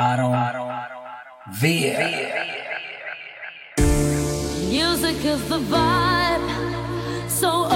Aaron V. Music is the vibe, so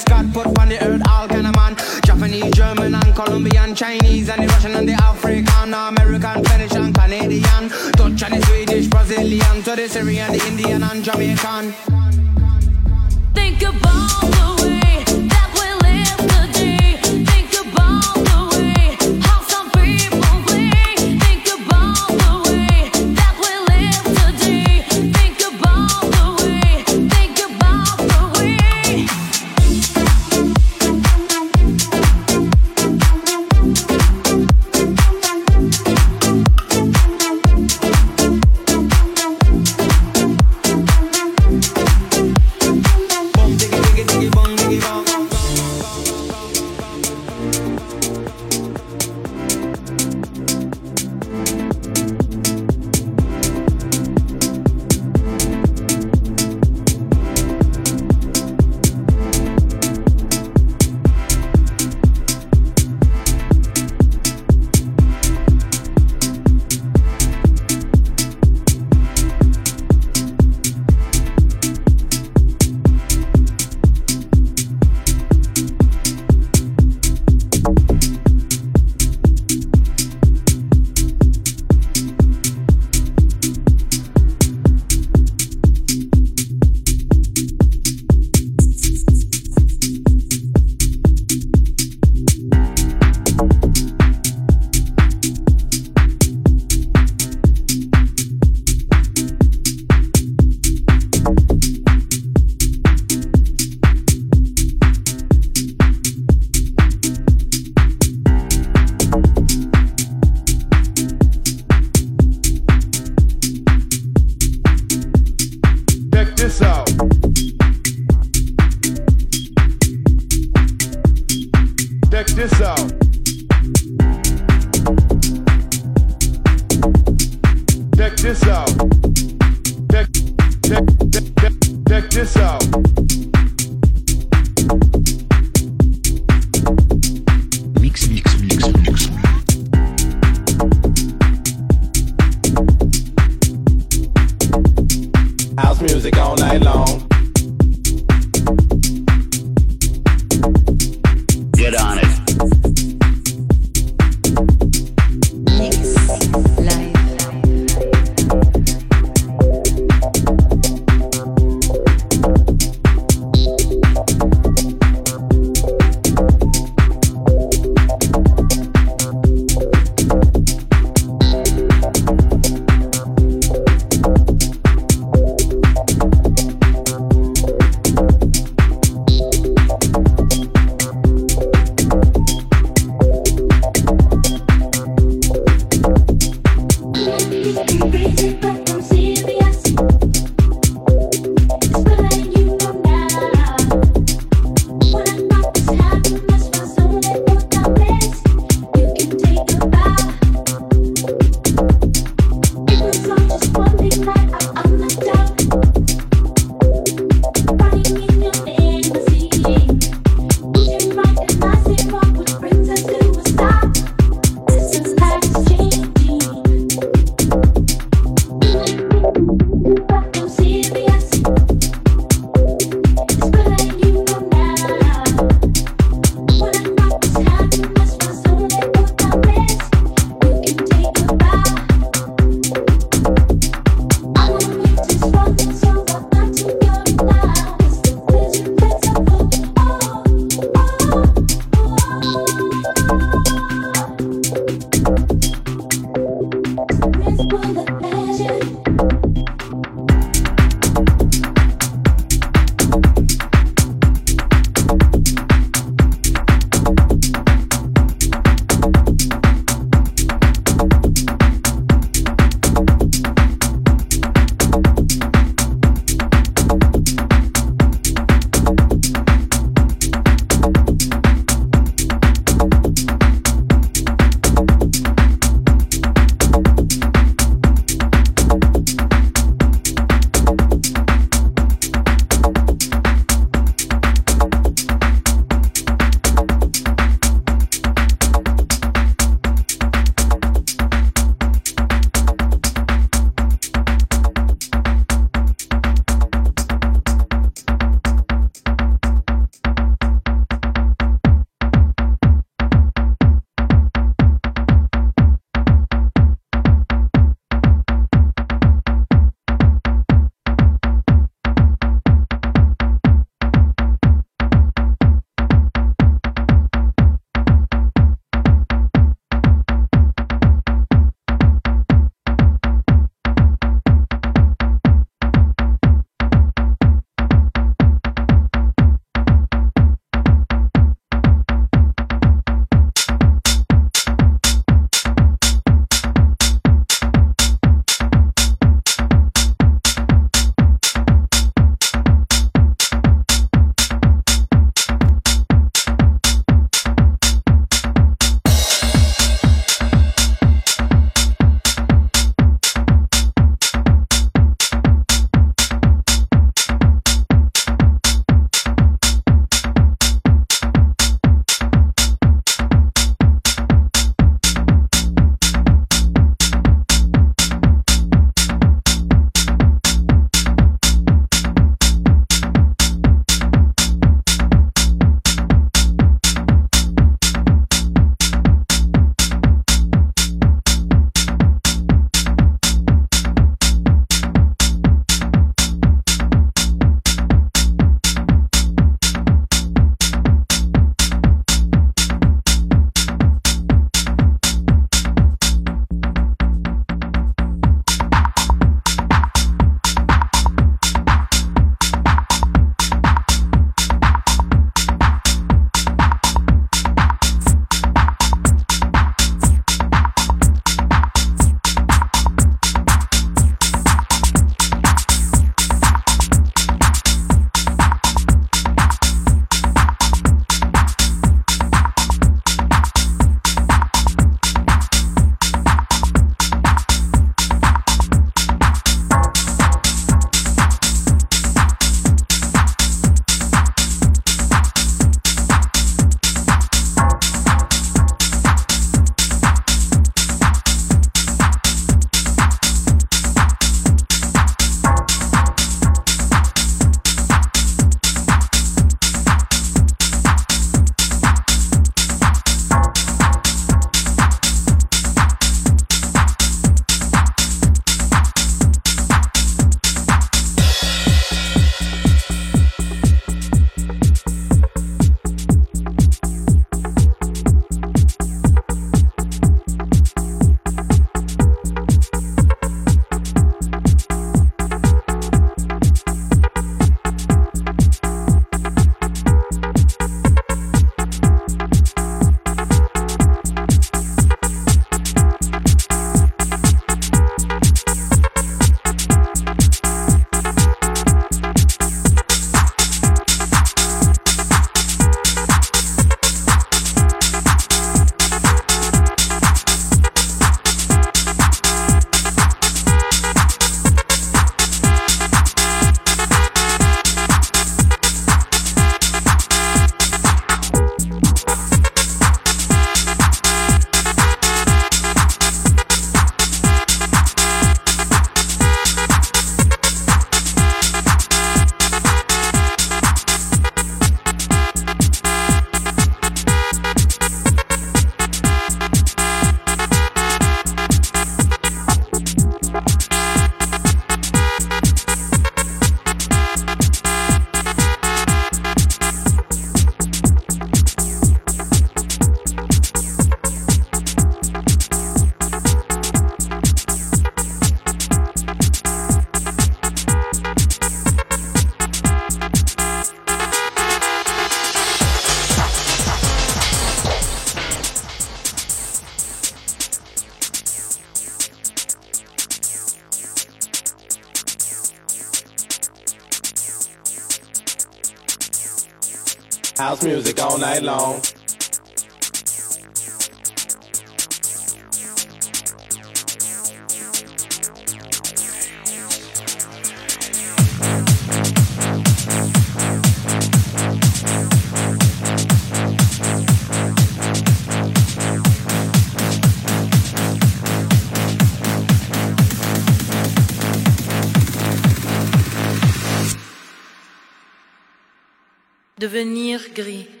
Devenir gris.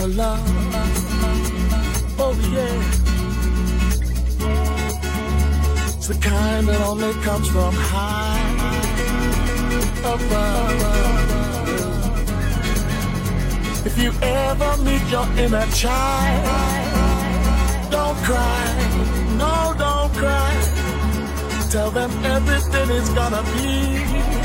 your love. Oh yeah. It's the kind that only comes from high above. If you ever meet your inner child, don't cry. No, don't cry. Tell them everything is gonna be